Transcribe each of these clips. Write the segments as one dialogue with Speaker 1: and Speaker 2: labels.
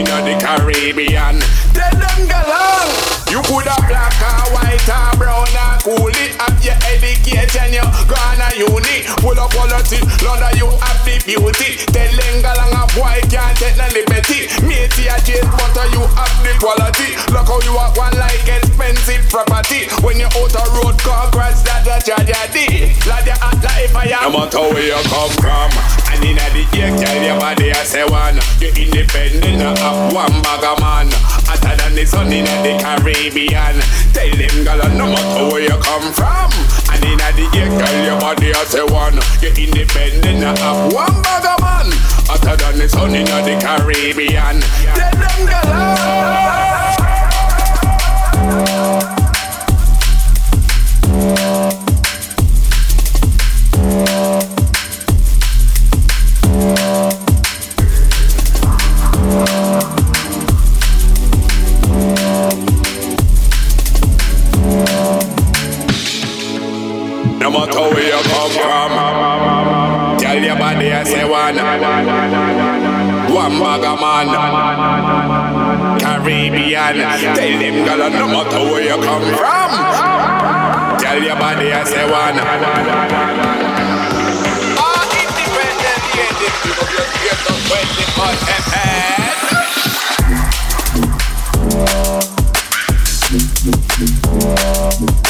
Speaker 1: inna the
Speaker 2: Caribbean. Tell them galang, you coulda black or car brown and cool it Have your education, you gone to uni. Full of quality, London you have the beauty. Tell them galang a boy can't take no liberty. Matey a chase butter, you have the quality. Look how you are one like expensive property. When you out a road car crash, that a tragedy. Like the hot life I am No matter where you come from And in the air, tell your body I say one. You're independent, have one bag of man. Hotter than the sun in the Caribbean. Tell them, girl, no matter where you come from, and in the ear, tell your body I say one. You're independent of one bag of man. Hotter than the sun in the Caribbean. Tell them, girl. One bag of man, Caribbean. Tell them, girl, no matter where you come from, tell your body I say one. Ah, independent, this people just get the 20 on FM.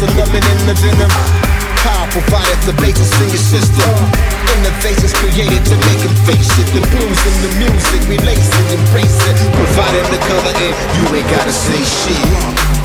Speaker 1: The
Speaker 3: lemon in the venom. Power provided the basis in your system. Innovations created to make them face it. The blues and the music, we lace it, embrace it. Providing the color and you ain't gotta say shit.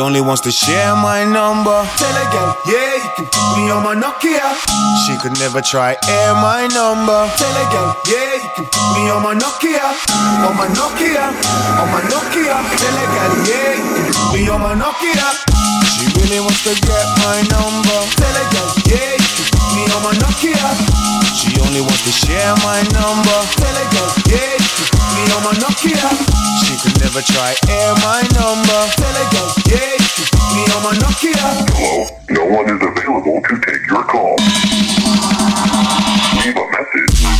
Speaker 1: Only wants to share my number.
Speaker 3: Tell
Speaker 4: again, yeah, you can put me on my Nokia.
Speaker 1: She could never try air my number.
Speaker 4: Tell again, yeah, you can put me on my Nokia. On my Nokia, on my Nokia. Tell again, yeah, you can put me on my Nokia.
Speaker 1: She really wants to get my number.
Speaker 4: Tell again, yeah, you can put me on my Nokia.
Speaker 1: She only wants to share my number.
Speaker 4: Tell again, yeah, you can put me on my Nokia.
Speaker 1: She could never try air my number.
Speaker 4: Tell again, yeah, you can put me on my Nokia.
Speaker 5: Hello, no one is available to take your call. Leave a message.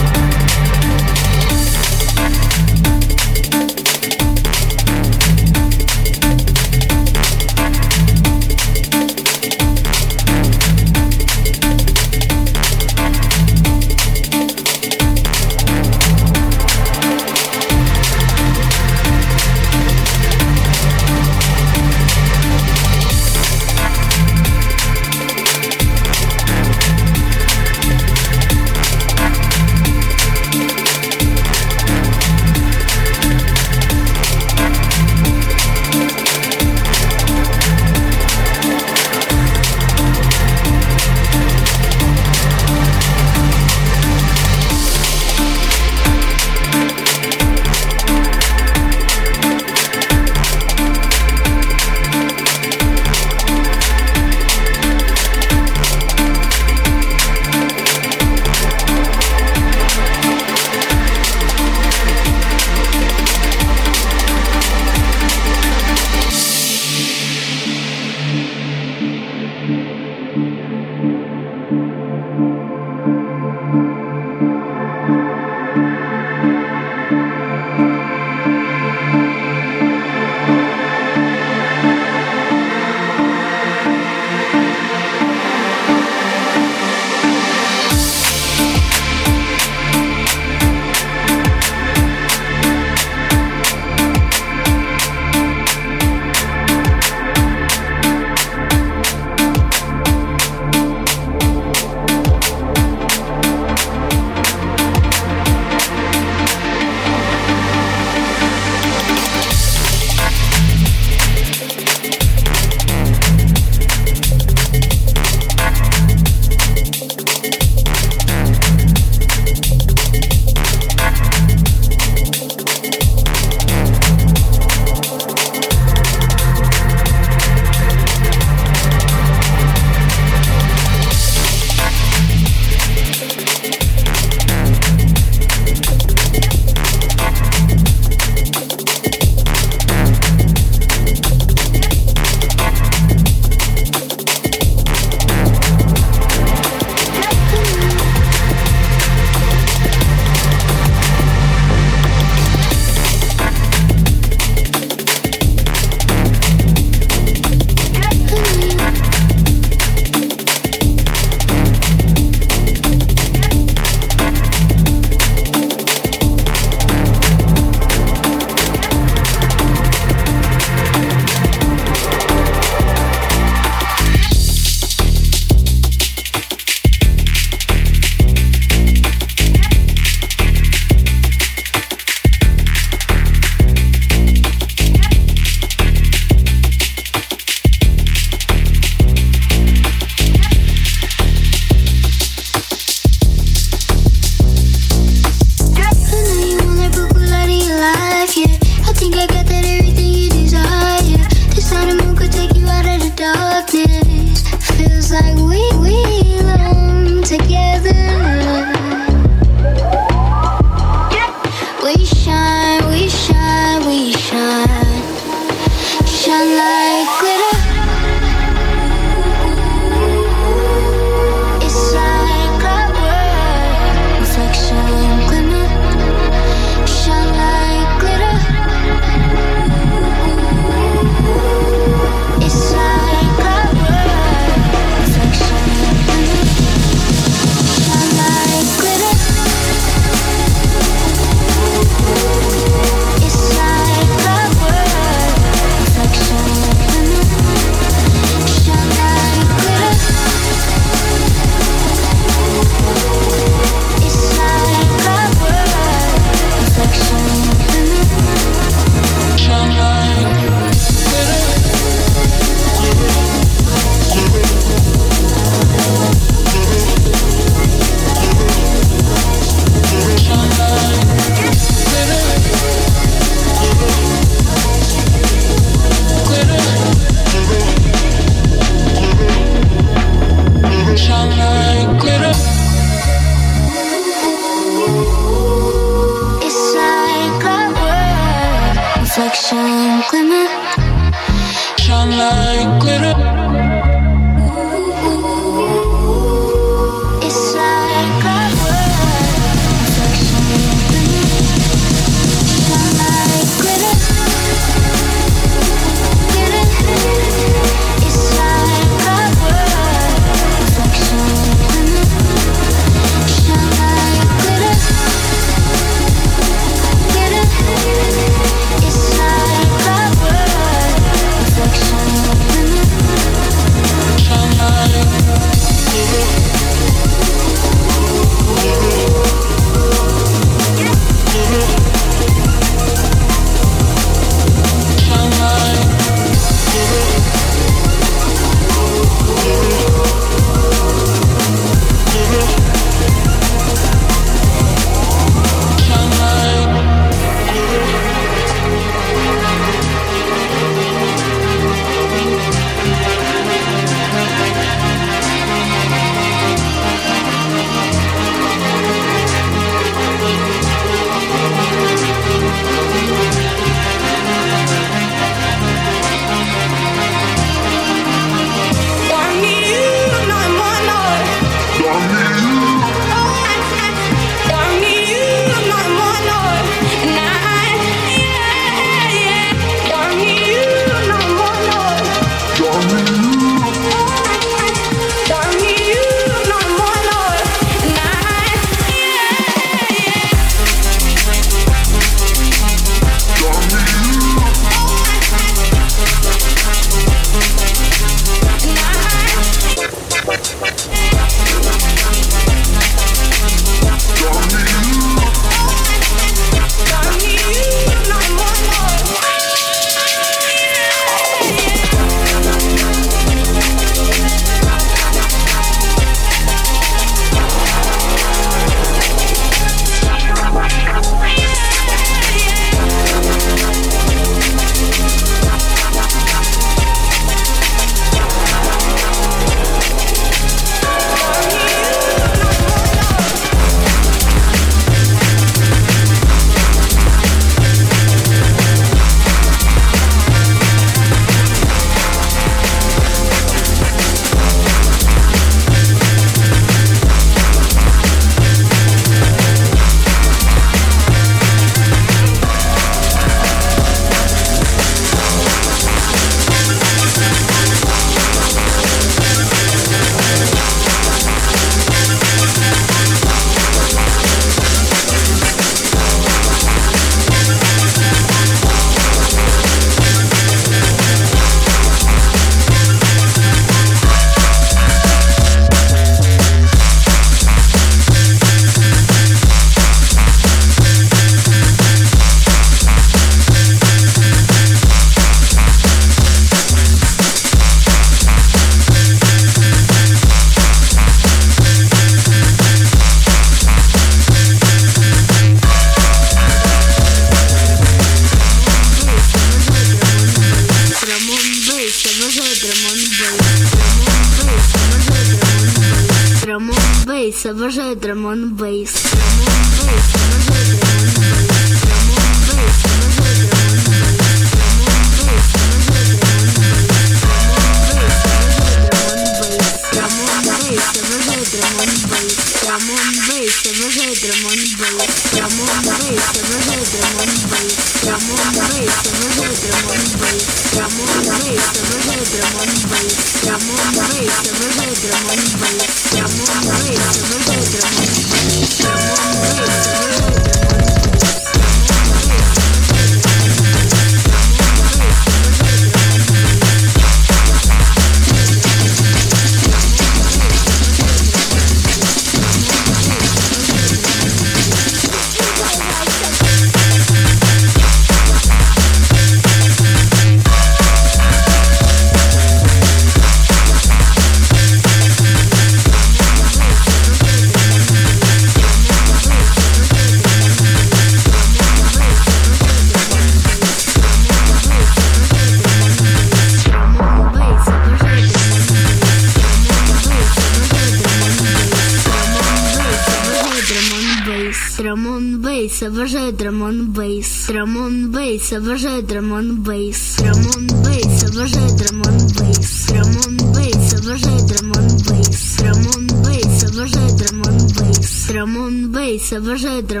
Speaker 6: бейс, обожаю драмон бейс. Драмон бейс, обожаю драмон бейс. Драмон бейс, обожаю драмон бейс. Драмон бейс, обожаю драмон бейс. Драмон бейс, обожаю драмон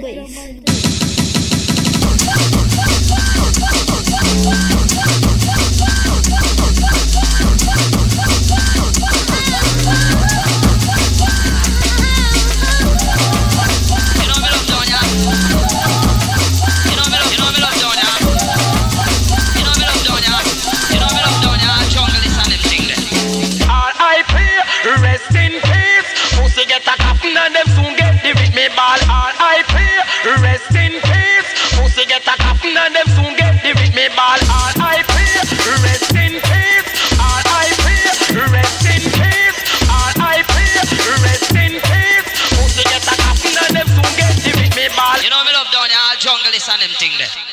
Speaker 4: 对 Jerusalem tingde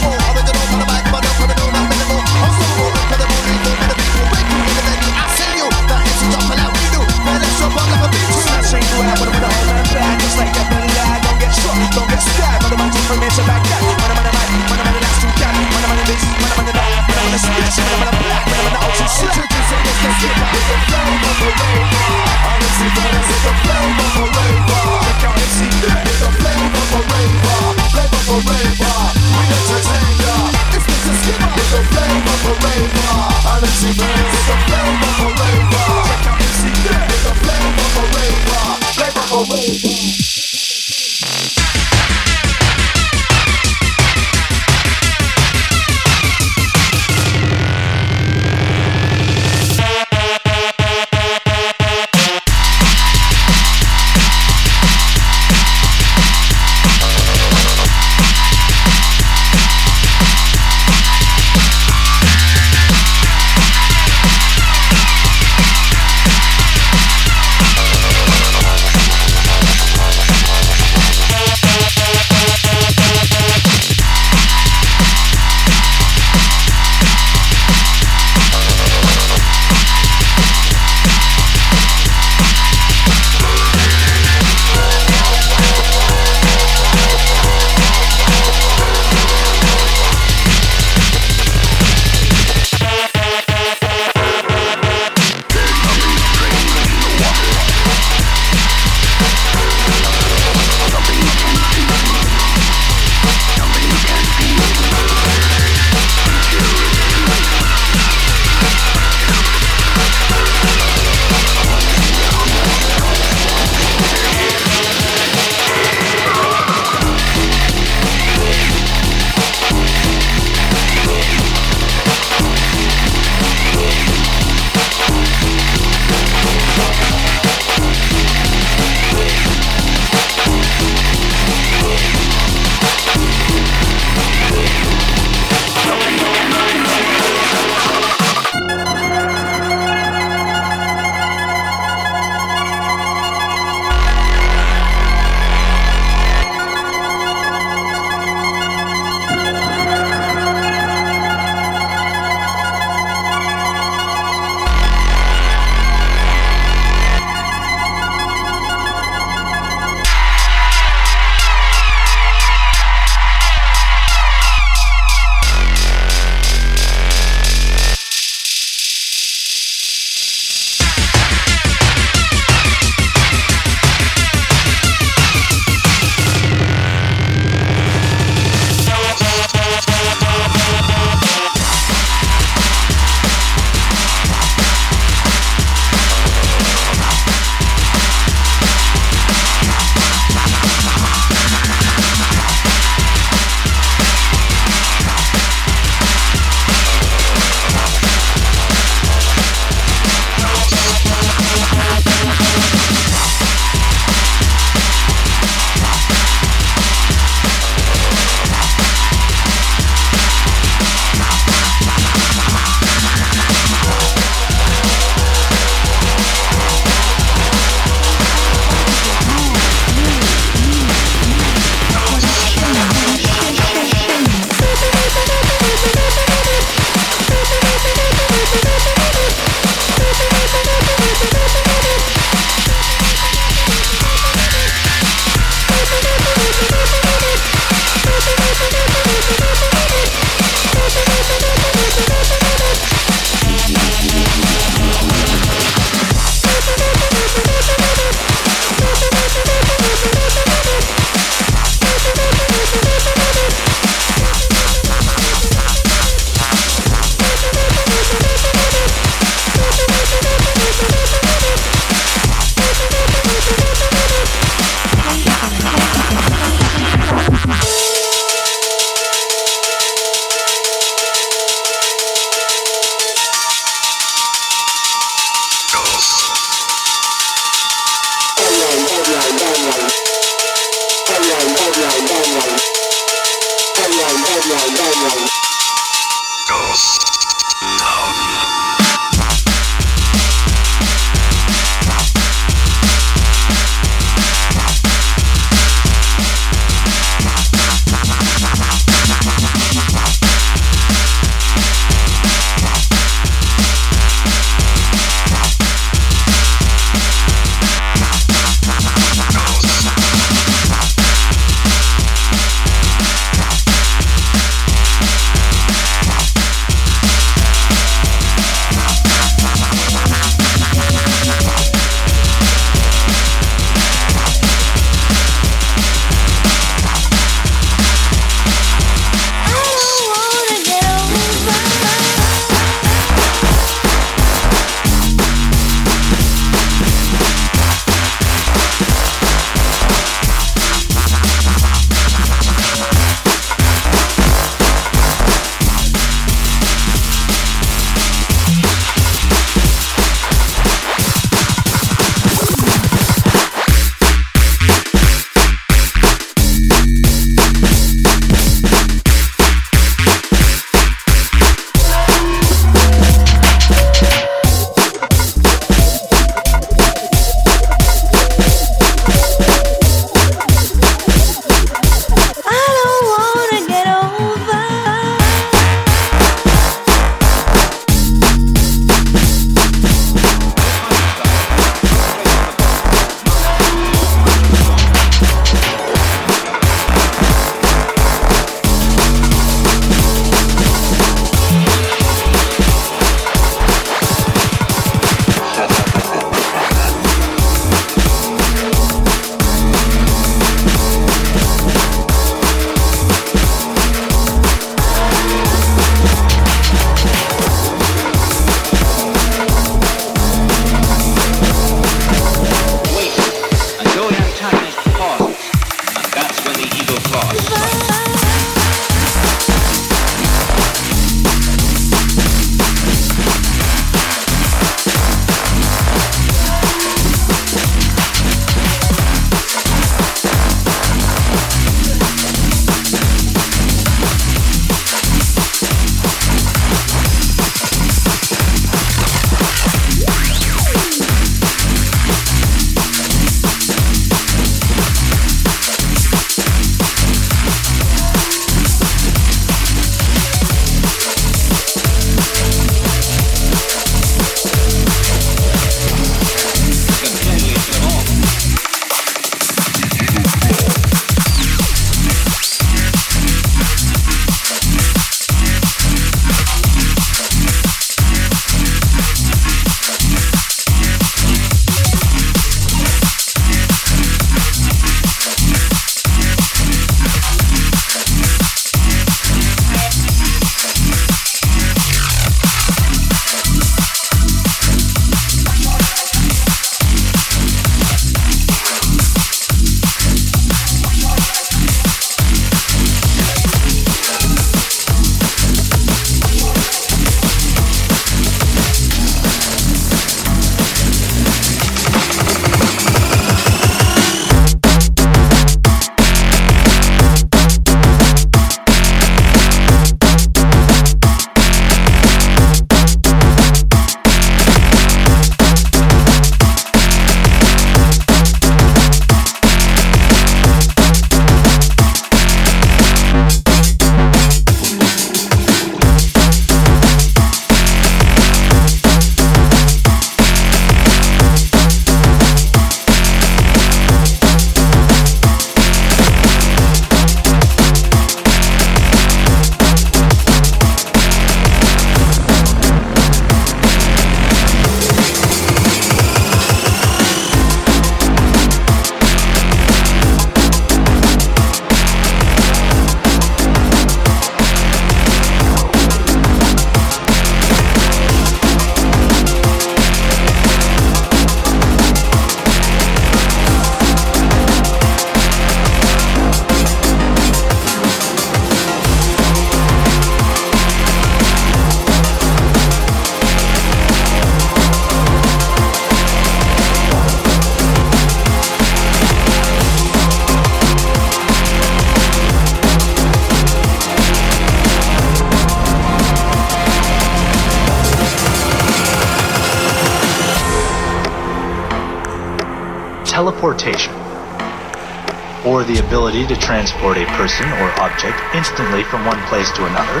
Speaker 4: transport a person or object instantly from one place to another,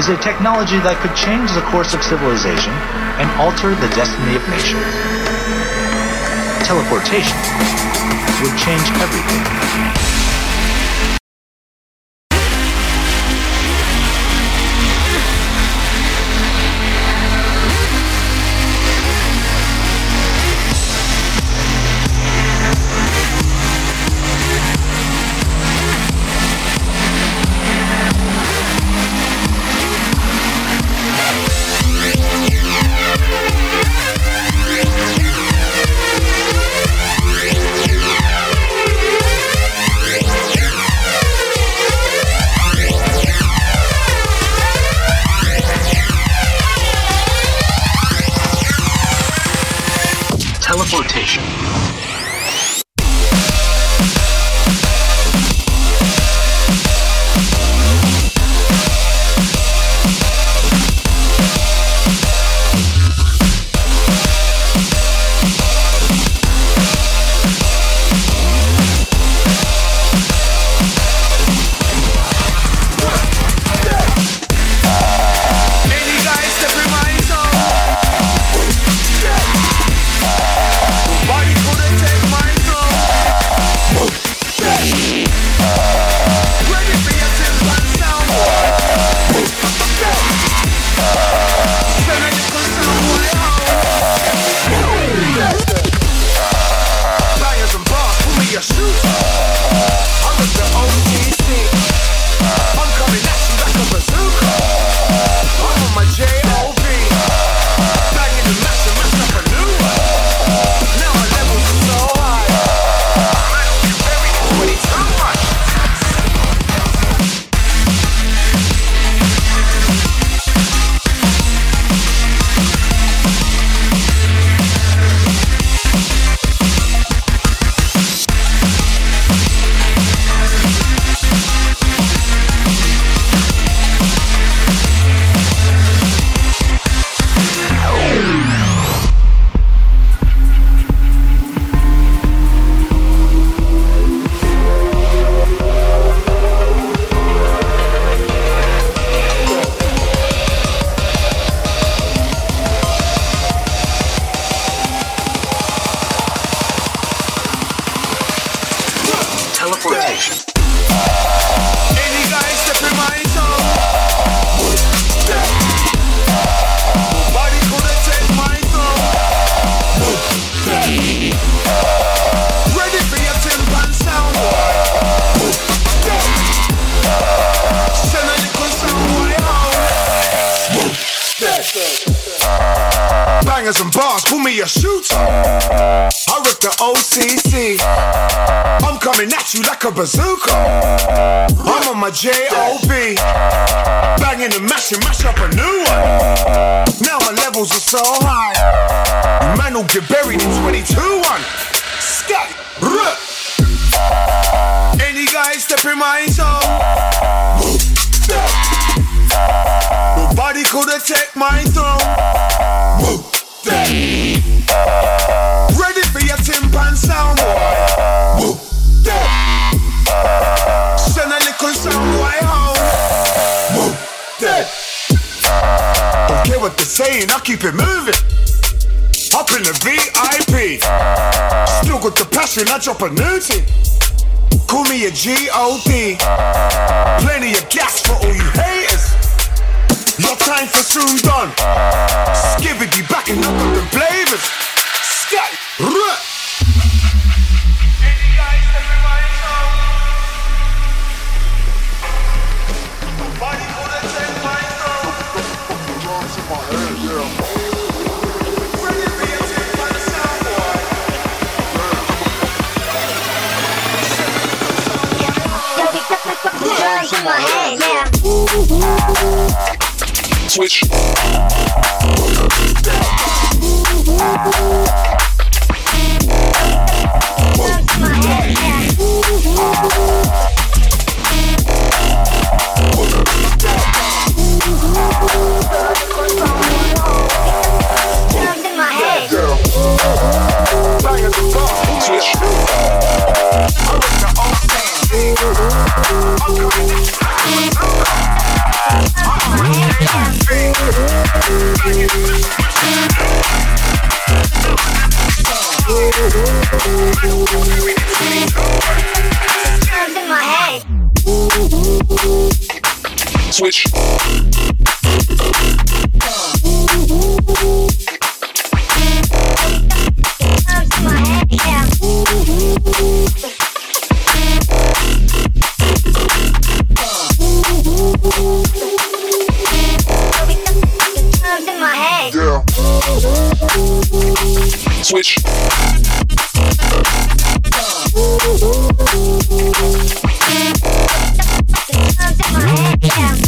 Speaker 4: is a technology that could change the course of civilization and alter the destiny of nations. Teleportation would change everything.
Speaker 7: entrepreneur.
Speaker 8: Switch.
Speaker 9: Yeah.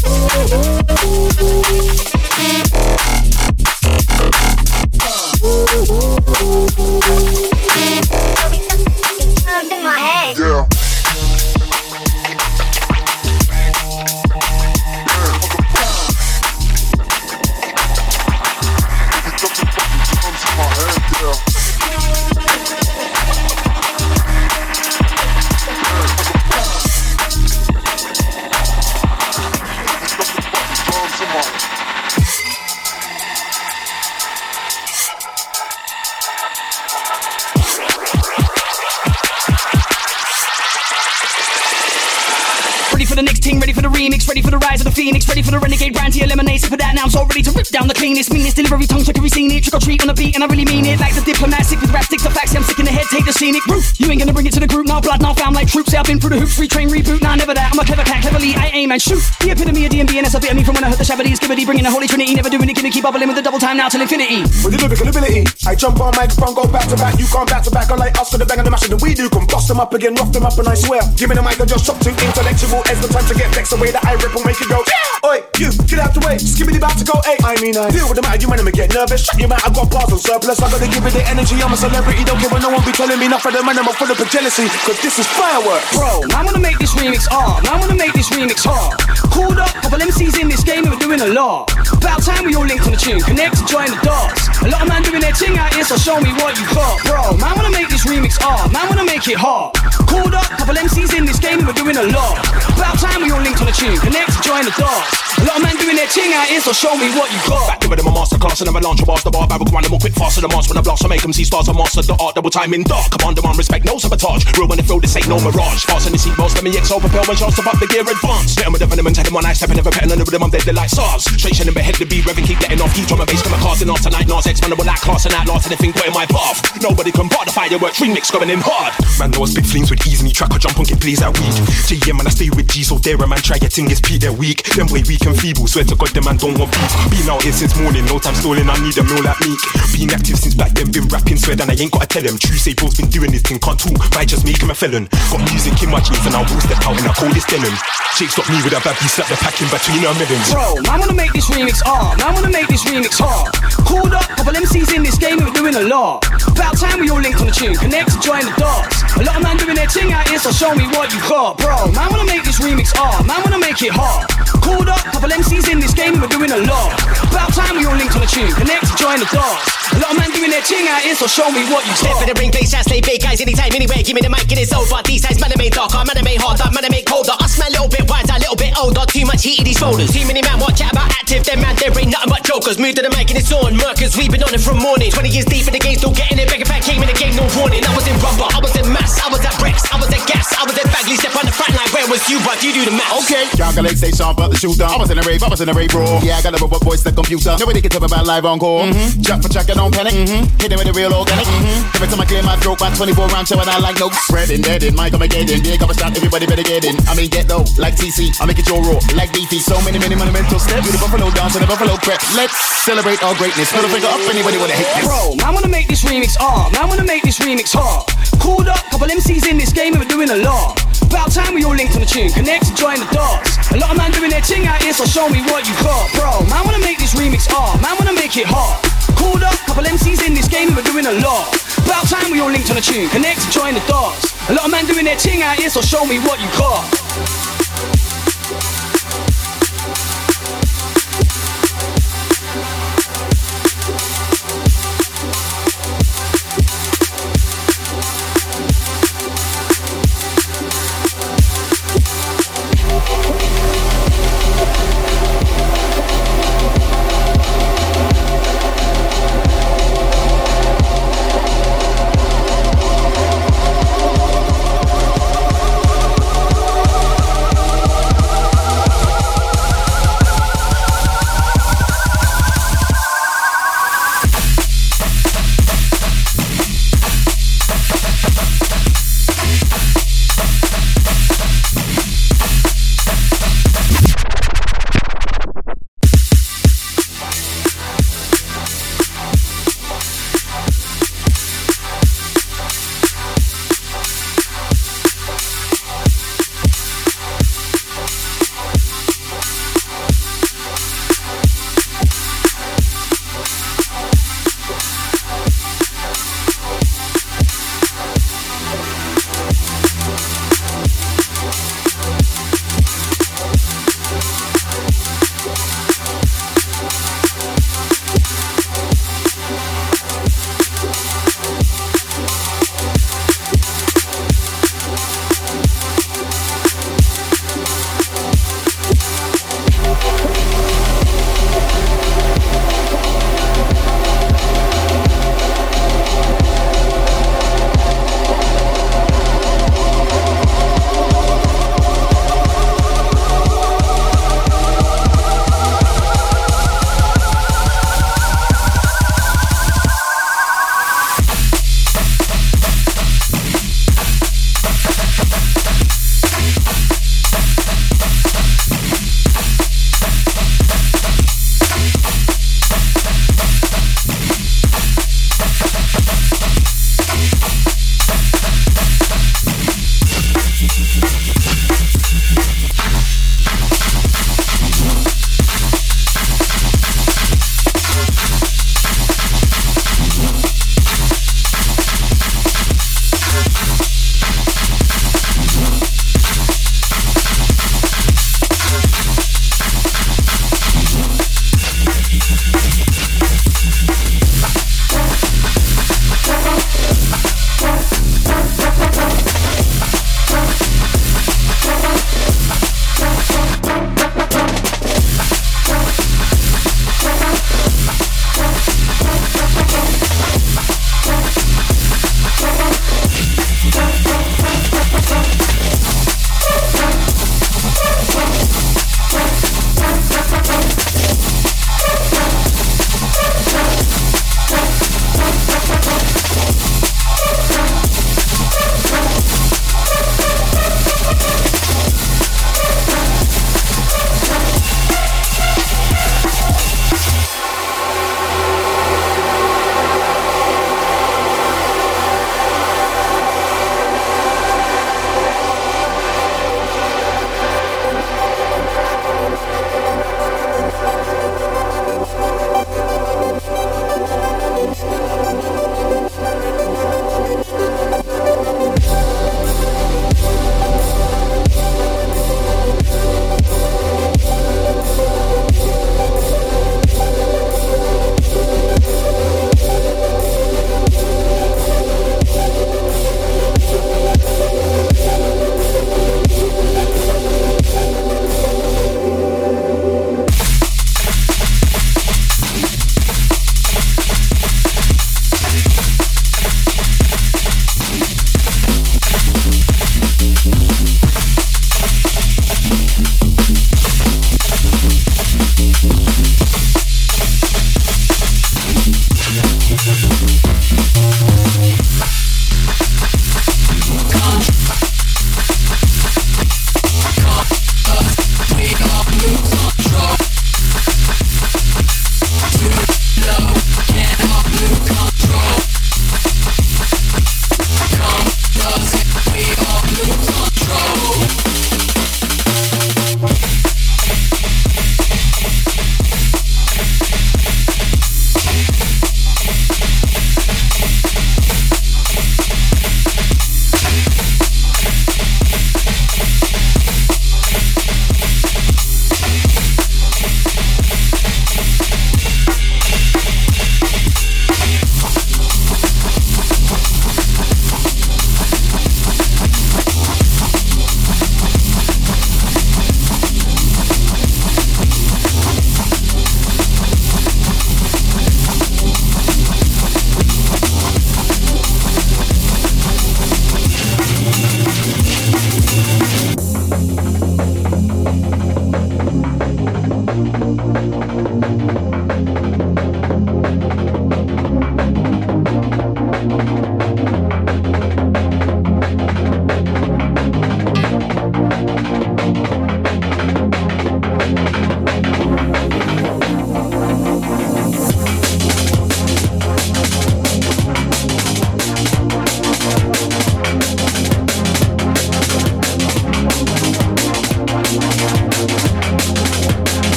Speaker 10: Scenic route. You ain't gonna bring it to the group, now blood, now found like troops. I've been through the hoops, retrain, reboot, nah, never that. I'm a clever cat, cleverly, I aim and shoot. The epitome of DnB, and that's a bit of me from when I heard the Shabadee, Skibadee, bringing the Holy Trinity, never doing it, gonna keep bubbling with the double time now till infinity.
Speaker 4: With the lyrical ability, I jump on my microphone, go back to back. You come back to back, unlike us with the bang and the mash that we do. Come bust them up again, rough them up, and I swear. Give me the mic I just chop too intellectual. It's the time to get vexed the way that I rip and make it go. Yeah! Oi, you, get out the way. The about to go eight. I mean, I deal with the matter, you enemy get nervous. Shut your mouth, I got bars on surplus. I gotta give it the energy. I'm a celebrity, don't care what no one be telling me. Not for the man, I'm full of jealousy. Cause this is fireworks.
Speaker 10: Bro, now I wanna make this remix hard. Now I wanna make this remix hard. Called up, couple MCs in this game we're doing a lot. About time we all linked on the tune, connect to join the dots. A lot of man doing their thing out here, so show me what you got, bro. Man wanna make this remix hard. Man wanna make it hard. Called up, couple MCs in this game we're doing a lot. About time we all linked on the tune, connect join the dots. A lot of man doing their thing out here, so show me what you got.
Speaker 2: Back to in my masterclass and launch a bar the bar barrel grind them all quick faster than Mars when I blast I make them see stars and master the art double time in dark come on demand respect no sabotage real when they feel this ain't no mirage fast in the seat most let me XO propel when chance to up the gear advance let them with the venom and take them one eye step and never petting under them I'm dead like SARS straight in the head the beat revving keep letting off heat drum and bass come a casting off tonight Nas expandable like class and outlast anything put in my path nobody can part the fireworks remix going in hard
Speaker 11: Man knows big flames with ease me track jump on get plays that week. JM man I stay with G so there a man try your thing is Pete they're weak. Them way weak and feeble, swear to God the man don't want peace. Been out here since morning, no time stolen, I need a meal like meek. Been active since back then, been rapping, swear that I ain't gotta tell them. True say bro's been doing this thing, can't talk, might just make him a felon. Got music in my jeans and I will step out in the coldest denim. Jake stopped me with a bad beat, slap the pack in between our melons.
Speaker 10: Bro, I wanna make this remix hard. Man, I wanna make this remix hard. Called up, couple MCs in this game who are doing a lot. About time we all link on the tune, connect to join the dots. A lot of man doing their thing out here, so show me what you got, bro. Man, wanna make this remix hard. Man, wanna make it hard. Called up, couple MCs in this game we're doing a lot. About time we all linked on the tune, connect to join the dots. A lot of man doing their thing out here, so show me what you
Speaker 12: Step
Speaker 10: got.
Speaker 12: in the ring, play shots, lay big guys anytime, anywhere. Give me the mic, and it is over. These guys, man, I made darker, man, I made harder, man, I made colder. Us, man, a little bit wiser, a little bit older. Too much heat in these shoulders. Too many man, what chat about active, them man, there ain't nothing but jokers. Move to the mic and it's on. Murkers, we been on it from morning. 20 years deep in the game, still getting it. Begging back, came in the game, no warning. I was in rubber, I was in mass, I was at Rex, I was at gas, I was at Bagley, step on the front line. Where was you, but you do the math.
Speaker 13: Okay, Calculate station, but the shooter. I was in a rave, I was in a rave, bro. Yeah, I got a robot voice, the computer. Nobody can tell about live encore. Mm-hmm. Jack for track, I don't panic. Mm-hmm. Hit it with the real organic. Mm-hmm. Every time I clear my throat, my 24 round show, and I like no spreading, dead in. Mike, I'm a get in. Big up a shot, everybody better get in. I mean, get low, like TC. I make it your raw, like beefy. So many, many monumental steps. Do the buffalo dance and the buffalo crap. Let's celebrate our greatness. Put a finger up, anybody wanna hate this.
Speaker 10: Bro, man, wanna make this remix hard. Man, wanna make this remix hard. Called up, couple MCs in this game and we're doing a lot. About time we all linked on the tune, connect and join the dots. A lot of man doing their thing out here, so show me what you got, bro. Man, wanna make this remix hard. Man, wanna make it hard. Called up, couple MCs in this game and we're doing a lot. About time we all linked on the tune, connect and join the dots. A lot of man doing their thing out here, so show me what you got.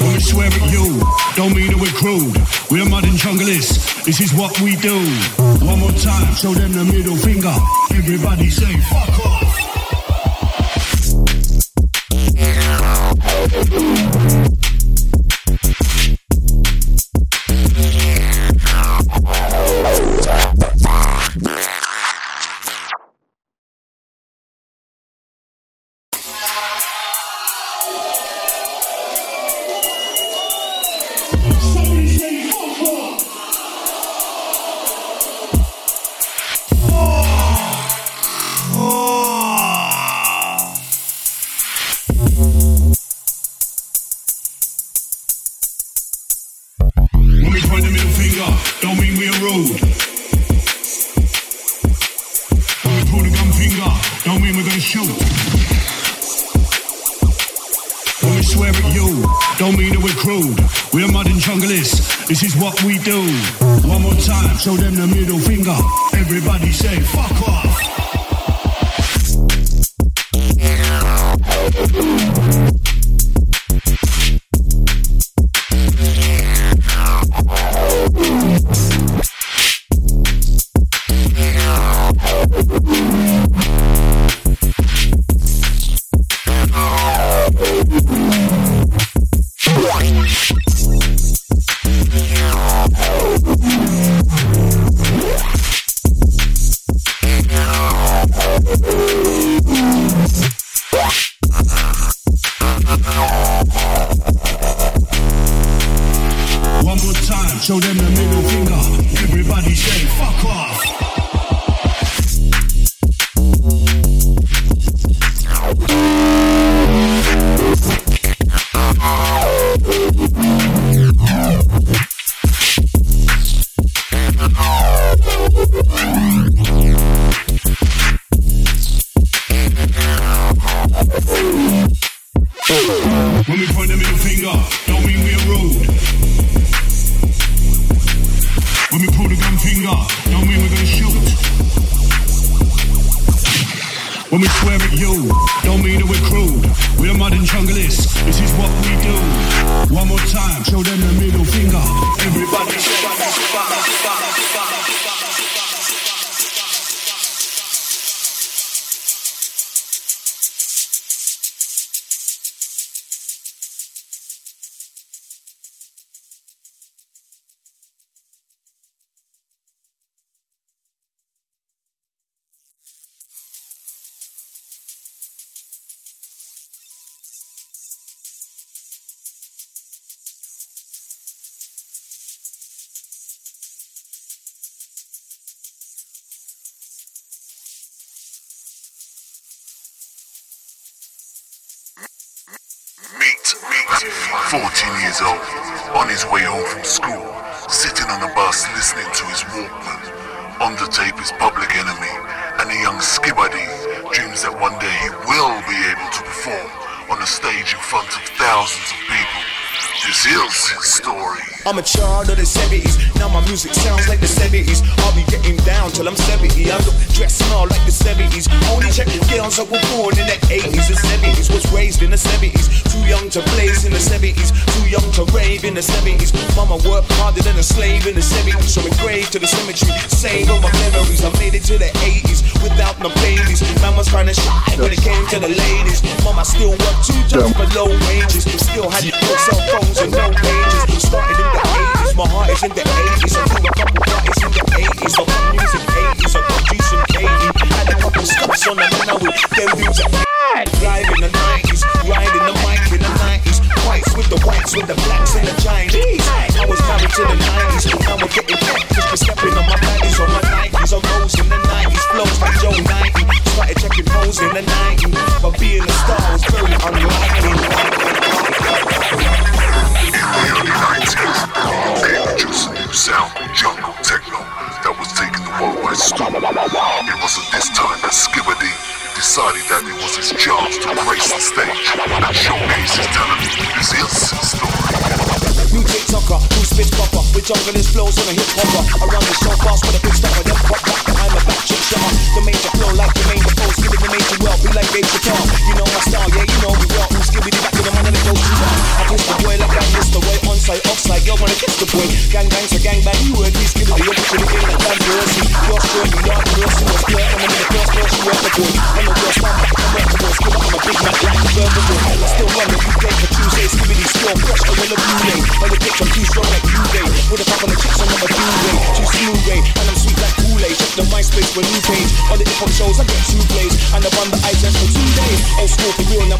Speaker 14: We swear at you, don't mean that we're crude. We're modern junglists, this is what we do. One more time, show them the middle finger. Everybody say, fuck off. Show them the middle finger. Everybody say, fuck off.
Speaker 4: I'm a child of the 70s. Now my music sounds like the 70s. I'll be getting down till I'm 70. I look dressed small like the 70s. Only check the girls that were born in the 80s and 70s. Was raised in the 70s. Too young to blaze the 70s. Mama worked harder than a slave in the 70s. So engraved to the cemetery. Save all my memories. I made it to the 80s without no babies. Man was kinda shy when it came to the ladies. Mama still worked two jobs for low wages. Still had no cell phones and no pages. Started in the 80s, my heart is in the 80s. I threw a couple parties in the 80s. I put music 80s, I produce some 80s. Had a couple stops on the manor with them dudes. Live blacks with the blacks and the Chinese. I was coming to the 90s, but now we're getting back. Just been stepping on my panties, on my 90s, on those in the 90s. Flows like Joe 90. Started checking hoes in the 90s, but being a star was very unlikely.
Speaker 9: In the early 90s, came juice, sound, jungle, techno that was taking the world by storm. It wasn't this time that Skibadee decided that it was his job to grace the stage and showcase his talent. This is his story.
Speaker 4: New Jake Tucker, who spits proper With junglist flows on a hip hopper. I run the show fast with a big stopper Then pop. Up, I'm a back chick shutter The major flow like the main pose. Give it the major well, be like Dave Chappelle You know my style, yeah, you know we rock Who's giving me back to the man and the goes too I kiss the boy like I kiss the boy On site, off side, girl wanna kiss the boy. Gang bang, so gang bang, you heard me, giving it school, for real. Now